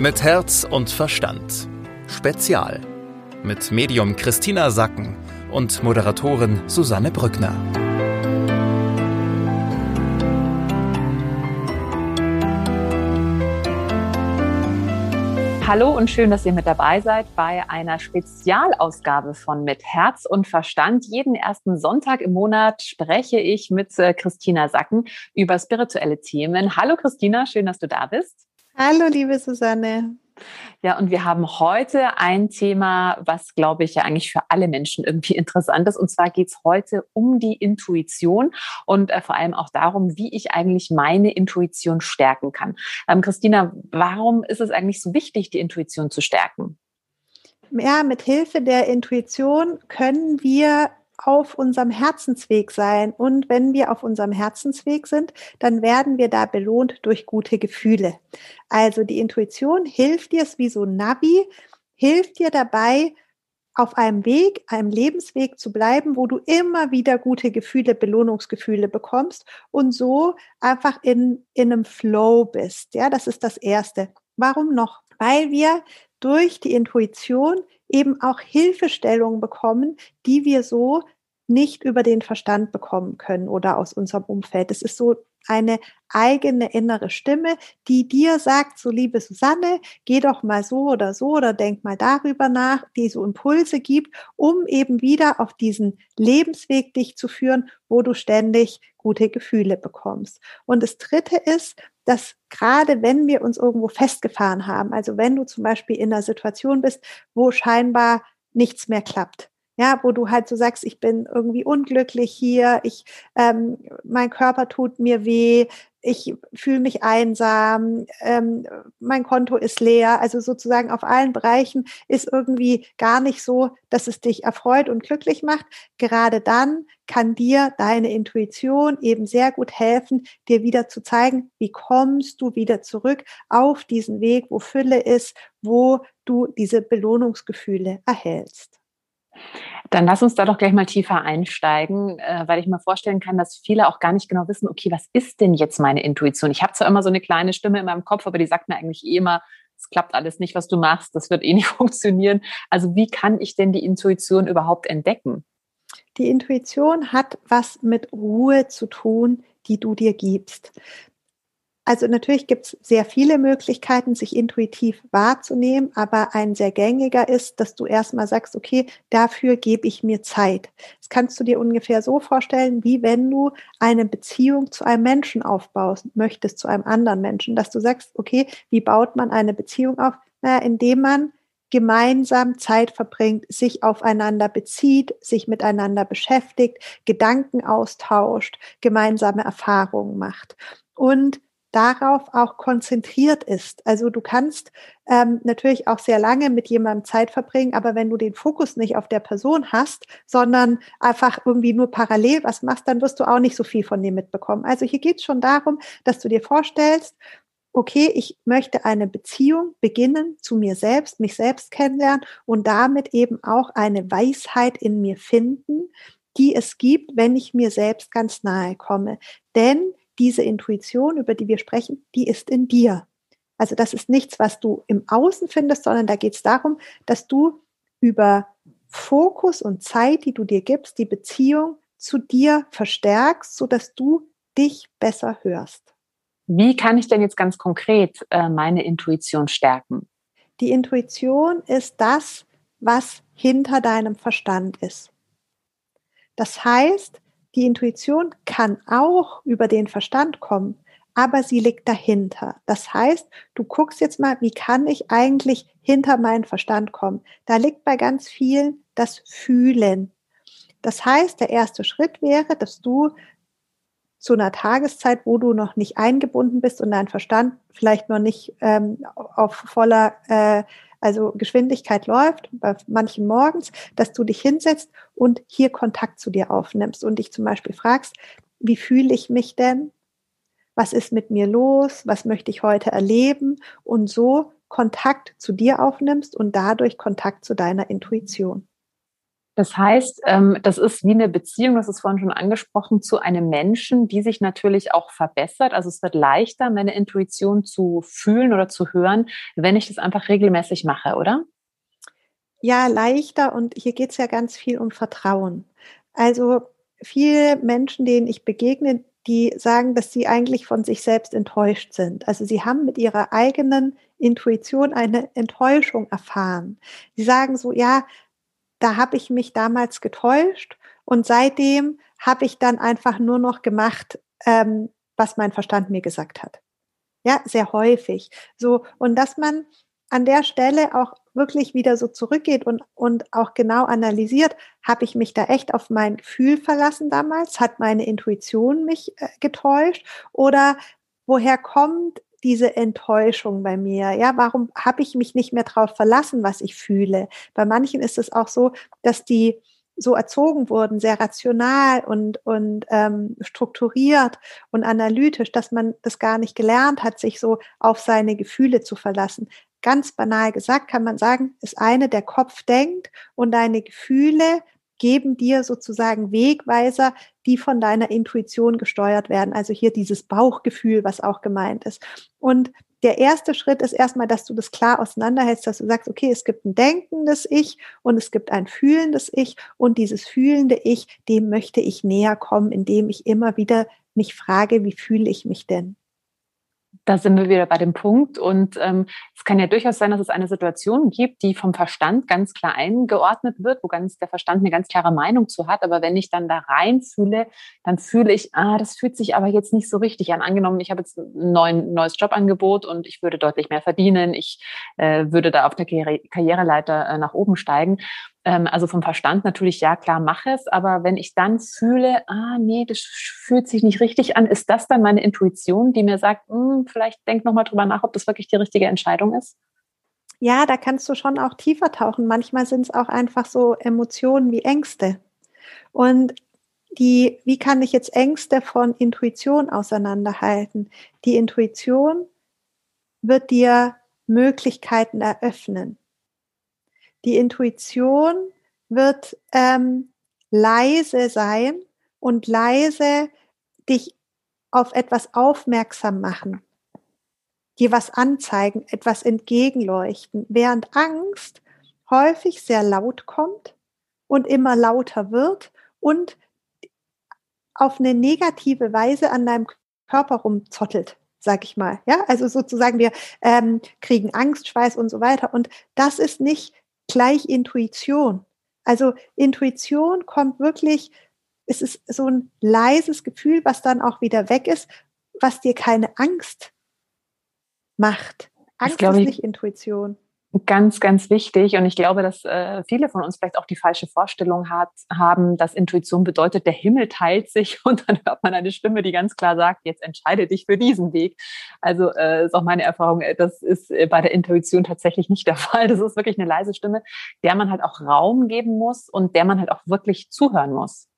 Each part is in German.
Mit Herz und Verstand. Spezial. Mit Medium Christina Sacken und Moderatorin Susanne Brückner. Hallo und schön, dass ihr mit dabei seid bei einer Spezialausgabe von Mit Herz und Verstand. Jeden ersten Sonntag im Monat spreche ich mit äh, Christina Sacken über spirituelle Themen. Hallo Christina, schön, dass du da bist. Hallo, liebe Susanne. Ja, und wir haben heute ein Thema, was, glaube ich, ja eigentlich für alle Menschen irgendwie interessant ist. Und zwar geht es heute um die Intuition und äh, vor allem auch darum, wie ich eigentlich meine Intuition stärken kann. Ähm, Christina, warum ist es eigentlich so wichtig, die Intuition zu stärken? Ja, mit Hilfe der Intuition können wir auf unserem Herzensweg sein. Und wenn wir auf unserem Herzensweg sind, dann werden wir da belohnt durch gute Gefühle. Also die Intuition hilft dir, es wie so ein Navi, hilft dir dabei, auf einem Weg, einem Lebensweg zu bleiben, wo du immer wieder gute Gefühle, Belohnungsgefühle bekommst und so einfach in, in einem Flow bist. Ja, das ist das Erste. Warum noch? Weil wir durch die Intuition eben auch Hilfestellungen bekommen, die wir so nicht über den Verstand bekommen können oder aus unserem Umfeld. Es ist so eine eigene innere Stimme, die dir sagt, so liebe Susanne, geh doch mal so oder so oder denk mal darüber nach, die so Impulse gibt, um eben wieder auf diesen Lebensweg dich zu führen, wo du ständig gute Gefühle bekommst. Und das Dritte ist, dass gerade wenn wir uns irgendwo festgefahren haben, also wenn du zum Beispiel in einer Situation bist, wo scheinbar nichts mehr klappt, ja, wo du halt so sagst, ich bin irgendwie unglücklich hier, ich, ähm, mein Körper tut mir weh, ich fühle mich einsam, ähm, mein Konto ist leer. Also sozusagen auf allen Bereichen ist irgendwie gar nicht so, dass es dich erfreut und glücklich macht. Gerade dann kann dir deine Intuition eben sehr gut helfen, dir wieder zu zeigen, wie kommst du wieder zurück auf diesen Weg, wo Fülle ist, wo du diese Belohnungsgefühle erhältst. Dann lass uns da doch gleich mal tiefer einsteigen, äh, weil ich mir vorstellen kann, dass viele auch gar nicht genau wissen, okay, was ist denn jetzt meine Intuition? Ich habe zwar immer so eine kleine Stimme in meinem Kopf, aber die sagt mir eigentlich eh immer, es klappt alles nicht, was du machst, das wird eh nicht funktionieren. Also wie kann ich denn die Intuition überhaupt entdecken? Die Intuition hat was mit Ruhe zu tun, die du dir gibst. Also natürlich gibt es sehr viele Möglichkeiten, sich intuitiv wahrzunehmen, aber ein sehr gängiger ist, dass du erstmal sagst, okay, dafür gebe ich mir Zeit. Das kannst du dir ungefähr so vorstellen, wie wenn du eine Beziehung zu einem Menschen aufbaust, möchtest zu einem anderen Menschen, dass du sagst, okay, wie baut man eine Beziehung auf? Naja, indem man gemeinsam Zeit verbringt, sich aufeinander bezieht, sich miteinander beschäftigt, Gedanken austauscht, gemeinsame Erfahrungen macht. Und darauf auch konzentriert ist. Also du kannst ähm, natürlich auch sehr lange mit jemandem Zeit verbringen, aber wenn du den Fokus nicht auf der Person hast, sondern einfach irgendwie nur parallel was machst, dann wirst du auch nicht so viel von dem mitbekommen. Also hier geht es schon darum, dass du dir vorstellst, okay, ich möchte eine Beziehung beginnen zu mir selbst, mich selbst kennenlernen und damit eben auch eine Weisheit in mir finden, die es gibt, wenn ich mir selbst ganz nahe komme. Denn diese Intuition, über die wir sprechen, die ist in dir. Also das ist nichts, was du im Außen findest, sondern da geht es darum, dass du über Fokus und Zeit, die du dir gibst, die Beziehung zu dir verstärkst, sodass du dich besser hörst. Wie kann ich denn jetzt ganz konkret äh, meine Intuition stärken? Die Intuition ist das, was hinter deinem Verstand ist. Das heißt, die Intuition kann auch über den Verstand kommen, aber sie liegt dahinter. Das heißt, du guckst jetzt mal, wie kann ich eigentlich hinter meinen Verstand kommen? Da liegt bei ganz vielen das Fühlen. Das heißt, der erste Schritt wäre, dass du zu einer Tageszeit, wo du noch nicht eingebunden bist und dein Verstand vielleicht noch nicht ähm, auf voller äh, also Geschwindigkeit läuft, bei manchen morgens, dass du dich hinsetzt und hier Kontakt zu dir aufnimmst und dich zum Beispiel fragst, wie fühle ich mich denn? Was ist mit mir los? Was möchte ich heute erleben? Und so Kontakt zu dir aufnimmst und dadurch Kontakt zu deiner Intuition. Das heißt, ähm, das ist wie eine Beziehung, das ist vorhin schon angesprochen, zu einem Menschen, die sich natürlich auch verbessert. Also es wird leichter, meine Intuition zu fühlen oder zu hören, wenn ich das einfach regelmäßig mache, oder? Ja, leichter und hier geht es ja ganz viel um Vertrauen. Also viele Menschen, denen ich begegne, die sagen, dass sie eigentlich von sich selbst enttäuscht sind. Also sie haben mit ihrer eigenen Intuition eine Enttäuschung erfahren. Sie sagen so, ja, da habe ich mich damals getäuscht und seitdem habe ich dann einfach nur noch gemacht, ähm, was mein Verstand mir gesagt hat. Ja, sehr häufig. So, und dass man an der Stelle auch wirklich wieder so zurückgeht und, und auch genau analysiert, habe ich mich da echt auf mein Gefühl verlassen damals? Hat meine Intuition mich äh, getäuscht? Oder woher kommt diese Enttäuschung bei mir? Ja, warum habe ich mich nicht mehr darauf verlassen, was ich fühle? Bei manchen ist es auch so, dass die so erzogen wurden, sehr rational und, und ähm, strukturiert und analytisch, dass man das gar nicht gelernt hat, sich so auf seine Gefühle zu verlassen. Ganz banal gesagt kann man sagen, ist eine, der Kopf denkt und deine Gefühle geben dir sozusagen Wegweiser, die von deiner Intuition gesteuert werden. Also hier dieses Bauchgefühl, was auch gemeint ist. Und der erste Schritt ist erstmal, dass du das klar auseinanderhältst, dass du sagst, okay, es gibt ein denkendes Ich und es gibt ein fühlendes Ich und dieses fühlende Ich, dem möchte ich näher kommen, indem ich immer wieder mich frage, wie fühle ich mich denn? Da sind wir wieder bei dem Punkt. Und ähm, es kann ja durchaus sein, dass es eine Situation gibt, die vom Verstand ganz klar eingeordnet wird, wo ganz der Verstand eine ganz klare Meinung zu hat. Aber wenn ich dann da rein fühle, dann fühle ich, ah, das fühlt sich aber jetzt nicht so richtig an. Angenommen, ich habe jetzt ein neuen, neues Jobangebot und ich würde deutlich mehr verdienen. Ich äh, würde da auf der Karriere Karriereleiter äh, nach oben steigen. Ähm, also vom Verstand natürlich, ja klar, mache es, aber wenn ich dann fühle, ah nee, das fühlt sich nicht richtig an, ist das dann meine Intuition, die mir sagt, hm, vielleicht denk nochmal drüber nach, ob das wirklich die richtige Entscheidung ist? Ja, da kannst du schon auch tiefer tauchen. Manchmal sind es auch einfach so Emotionen wie Ängste. Und die, wie kann ich jetzt Ängste von Intuition auseinanderhalten? Die Intuition wird dir Möglichkeiten eröffnen. Die Intuition wird ähm, leise sein und leise dich auf etwas aufmerksam machen, dir was anzeigen, etwas entgegenleuchten, während Angst häufig sehr laut kommt und immer lauter wird und auf eine negative Weise an deinem Körper rumzottelt, sag ich mal. Ja, also sozusagen wir ähm, kriegen Angst, Schweiß und so weiter. Und das ist nicht gleich Intuition. Also Intuition kommt wirklich, es ist so ein leises Gefühl, was dann auch wieder weg ist, was dir keine Angst macht. Angst ist nicht Intuition. Ganz, ganz wichtig. Und ich glaube, dass äh, viele von uns vielleicht auch die falsche Vorstellung hat, haben, dass Intuition bedeutet, der Himmel teilt sich und dann hört man eine Stimme, die ganz klar sagt, jetzt entscheide dich für diesen Weg. Also äh, ist auch meine Erfahrung, äh, das ist äh, bei der Intuition tatsächlich nicht der Fall. Das ist wirklich eine leise Stimme, der man halt auch Raum geben muss und der man halt auch wirklich zuhören muss.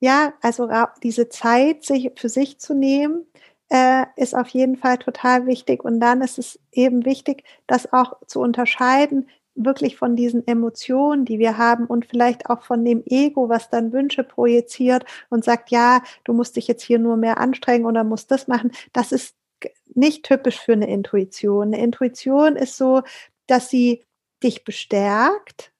Ja, also diese Zeit sich für sich zu nehmen, äh, ist auf jeden Fall total wichtig. Und dann ist es eben wichtig, das auch zu unterscheiden, wirklich von diesen Emotionen, die wir haben und vielleicht auch von dem Ego, was dann Wünsche projiziert und sagt, ja, du musst dich jetzt hier nur mehr anstrengen oder musst das machen. Das ist nicht typisch für eine Intuition. Eine Intuition ist so, dass sie dich bestärkt,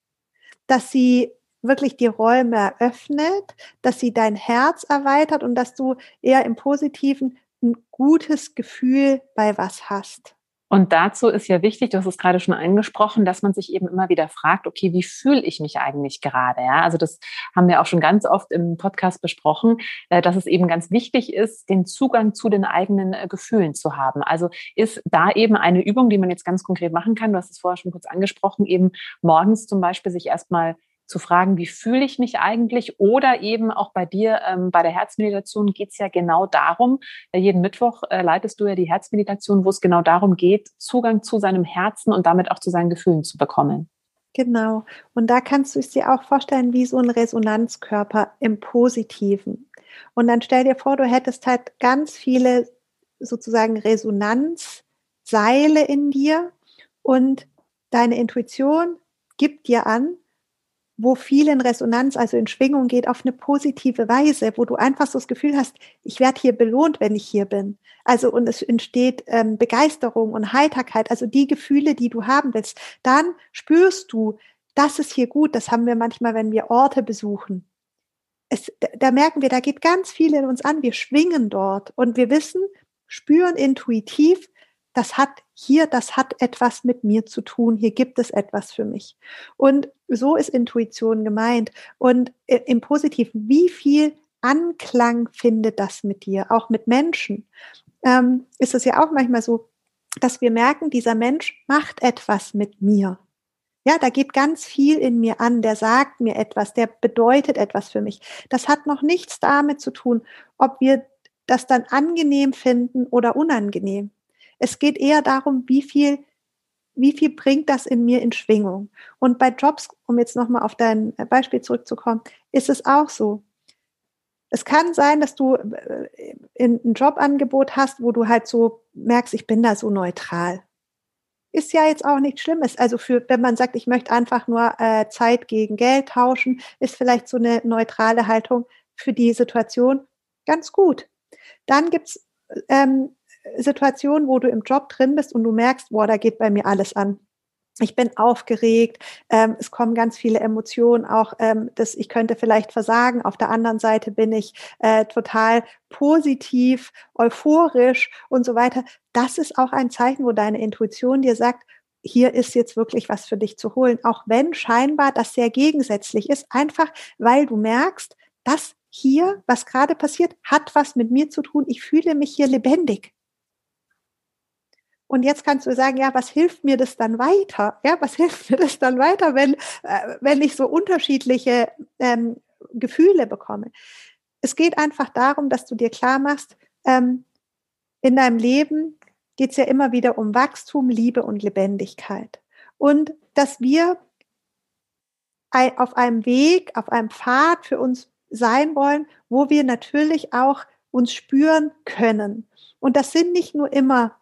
dass sie wirklich die Räume eröffnet, dass sie dein Herz erweitert und dass du eher im Positiven ein gutes Gefühl bei was hast. Und dazu ist ja wichtig, du hast es gerade schon angesprochen, dass man sich eben immer wieder fragt, okay, wie fühle ich mich eigentlich gerade? Ja, also das haben wir auch schon ganz oft im Podcast besprochen, äh, dass es eben ganz wichtig ist, den Zugang zu den eigenen äh, Gefühlen zu haben. Also ist da eben eine Übung, die man jetzt ganz konkret machen kann. Du hast es vorher schon kurz angesprochen, eben morgens zum Beispiel sich erstmal zu fragen, wie fühle ich mich eigentlich? Oder eben auch bei dir ähm, bei der Herzmeditation geht es ja genau darum, äh, jeden Mittwoch äh, leitest du ja die Herzmeditation, wo es genau darum geht, Zugang zu seinem Herzen und damit auch zu seinen Gefühlen zu bekommen. Genau. Und da kannst du es dir auch vorstellen, wie so ein Resonanzkörper im Positiven. Und dann stell dir vor, du hättest halt ganz viele sozusagen Resonanzseile in dir und deine Intuition gibt dir an, wo viel in Resonanz, also in Schwingung geht, auf eine positive Weise, wo du einfach so das Gefühl hast, ich werde hier belohnt, wenn ich hier bin. Also und es entsteht ähm, Begeisterung und Heiterkeit, also die Gefühle, die du haben willst. Dann spürst du, das ist hier gut. Das haben wir manchmal, wenn wir Orte besuchen. Es, da merken wir, da geht ganz viel in uns an. Wir schwingen dort und wir wissen, spüren intuitiv, das hat hier, das hat etwas mit mir zu tun. Hier gibt es etwas für mich. Und so ist Intuition gemeint. Und im Positiven, wie viel Anklang findet das mit dir, auch mit Menschen? Ähm, ist es ja auch manchmal so, dass wir merken, dieser Mensch macht etwas mit mir. Ja, da geht ganz viel in mir an, der sagt mir etwas, der bedeutet etwas für mich. Das hat noch nichts damit zu tun, ob wir das dann angenehm finden oder unangenehm. Es geht eher darum, wie viel, wie viel bringt das in mir in Schwingung. Und bei Jobs, um jetzt nochmal auf dein Beispiel zurückzukommen, ist es auch so. Es kann sein, dass du äh, ein Jobangebot hast, wo du halt so merkst, ich bin da so neutral. Ist ja jetzt auch nichts Schlimmes. Also für, wenn man sagt, ich möchte einfach nur äh, Zeit gegen Geld tauschen, ist vielleicht so eine neutrale Haltung für die Situation ganz gut. Dann gibt's ähm, Situation, wo du im Job drin bist und du merkst, boah, da geht bei mir alles an. Ich bin aufgeregt, ähm, es kommen ganz viele Emotionen, auch ähm, dass ich könnte vielleicht versagen. Auf der anderen Seite bin ich äh, total positiv, euphorisch und so weiter. Das ist auch ein Zeichen, wo deine Intuition dir sagt, hier ist jetzt wirklich was für dich zu holen, auch wenn scheinbar das sehr gegensätzlich ist, einfach weil du merkst, das hier, was gerade passiert, hat was mit mir zu tun. Ich fühle mich hier lebendig. Und jetzt kannst du sagen, ja, was hilft mir das dann weiter? Ja, was hilft mir das dann weiter, wenn, äh, wenn ich so unterschiedliche ähm, Gefühle bekomme? Es geht einfach darum, dass du dir klar machst, ähm, in deinem Leben geht es ja immer wieder um Wachstum, Liebe und Lebendigkeit. Und dass wir auf einem Weg, auf einem Pfad für uns sein wollen, wo wir natürlich auch uns spüren können. Und das sind nicht nur immer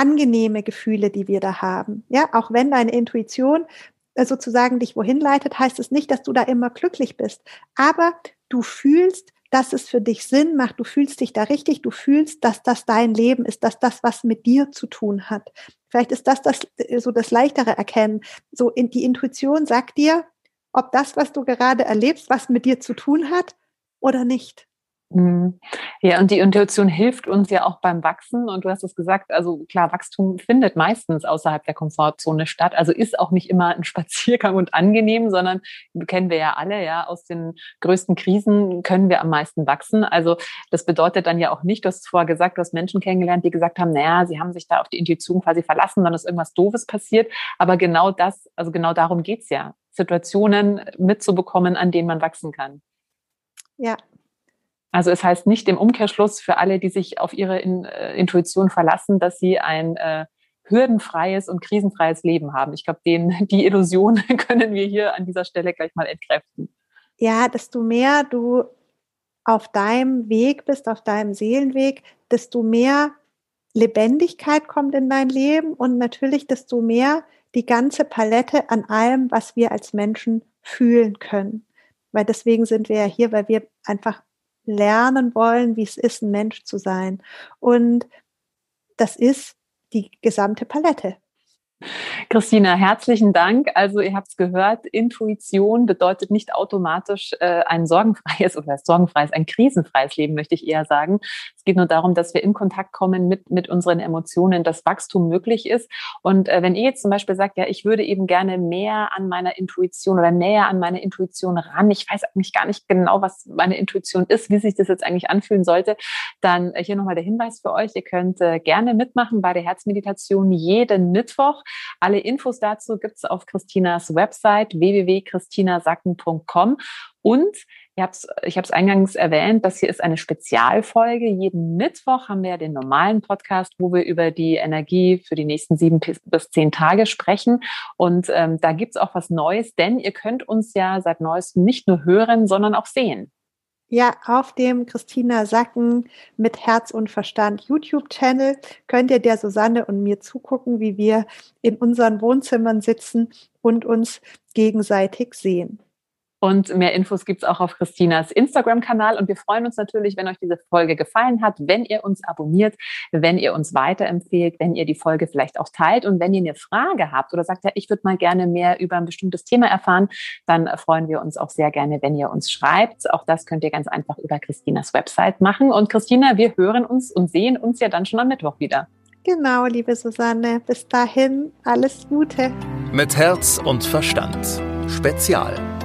angenehme Gefühle, die wir da haben. Ja, auch wenn deine Intuition äh, sozusagen dich wohin leitet, heißt es nicht, dass du da immer glücklich bist. Aber du fühlst, dass es für dich Sinn macht. Du fühlst dich da richtig. Du fühlst, dass das dein Leben ist, dass das was mit dir zu tun hat. Vielleicht ist das, das äh, so das leichtere Erkennen. So in die Intuition sagt dir, ob das, was du gerade erlebst, was mit dir zu tun hat oder nicht. Mhm. Ja, und die Intuition hilft uns ja auch beim Wachsen. Und du hast es gesagt, also klar, Wachstum findet meistens außerhalb der Komfortzone statt. Also ist auch nicht immer ein Spaziergang und angenehm, sondern kennen wir ja alle, ja, aus den größten Krisen können wir am meisten wachsen. Also das bedeutet dann ja auch nicht, du hast vorher gesagt, du hast Menschen kennengelernt, die gesagt haben, naja, sie haben sich da auf die Intuition quasi verlassen, dann ist irgendwas Doofes passiert. Aber genau das, also genau darum geht's ja, Situationen mitzubekommen, an denen man wachsen kann. Ja, also es heißt nicht im Umkehrschluss für alle, die sich auf ihre In äh, Intuition verlassen, dass sie ein äh, hürdenfreies und krisenfreies Leben haben. Ich glaube, die Illusion können wir hier an dieser Stelle gleich mal entkräften. Ja, desto mehr du auf deinem Weg bist, auf deinem Seelenweg, desto mehr Lebendigkeit kommt in dein Leben und natürlich desto mehr die ganze Palette an allem, was wir als Menschen fühlen können. Weil deswegen sind wir ja hier, weil wir einfach lernen wollen, wie es ist, ein Mensch zu sein. Und das ist die gesamte Palette. Christina, herzlichen Dank. Also ihr habt es gehört, Intuition bedeutet nicht automatisch äh, ein sorgenfreies oder sorgenfreies, ein krisenfreies Leben, möchte ich eher sagen. Es geht nur darum, dass wir in Kontakt kommen mit, mit unseren Emotionen, dass Wachstum möglich ist. Und äh, wenn ihr jetzt zum Beispiel sagt, ja, ich würde eben gerne mehr an meiner Intuition oder näher an meine Intuition ran, ich weiß eigentlich gar nicht genau, was meine Intuition ist, wie sich das jetzt eigentlich anfühlen sollte, dann äh, hier nochmal der Hinweis für euch. Ihr könnt äh, gerne mitmachen bei der Herzmeditation jeden Mittwoch. Alle Infos dazu gibt's auf Christinas Website www.christinasacken.com. Und ich habe es eingangs erwähnt, das hier ist eine Spezialfolge. Jeden Mittwoch haben wir den normalen Podcast, wo wir über die Energie für die nächsten sieben bis zehn Tage sprechen. Und ähm, da gibt's auch was Neues, denn ihr könnt uns ja seit neuestem nicht nur hören, sondern auch sehen. Ja, auf dem Christina Sacken mit Herz und Verstand YouTube-Channel könnt ihr der Susanne und mir zugucken, wie wir in unseren Wohnzimmern sitzen und uns gegenseitig sehen. Und mehr Infos gibt's auch auf Christinas Instagram-Kanal. Und wir freuen uns natürlich, wenn euch diese Folge gefallen hat, wenn ihr uns abonniert, wenn ihr uns weiterempfehlt, wenn ihr die Folge vielleicht auch teilt und wenn ihr eine Frage habt oder sagt, ja, ich würde mal gerne mehr über ein bestimmtes Thema erfahren, dann freuen wir uns auch sehr gerne, wenn ihr uns schreibt. Auch das könnt ihr ganz einfach über Christinas Website machen. Und Christina, wir hören uns und sehen uns ja dann schon am Mittwoch wieder. Genau, liebe Susanne. Bis dahin alles Gute. Mit Herz und Verstand. Spezial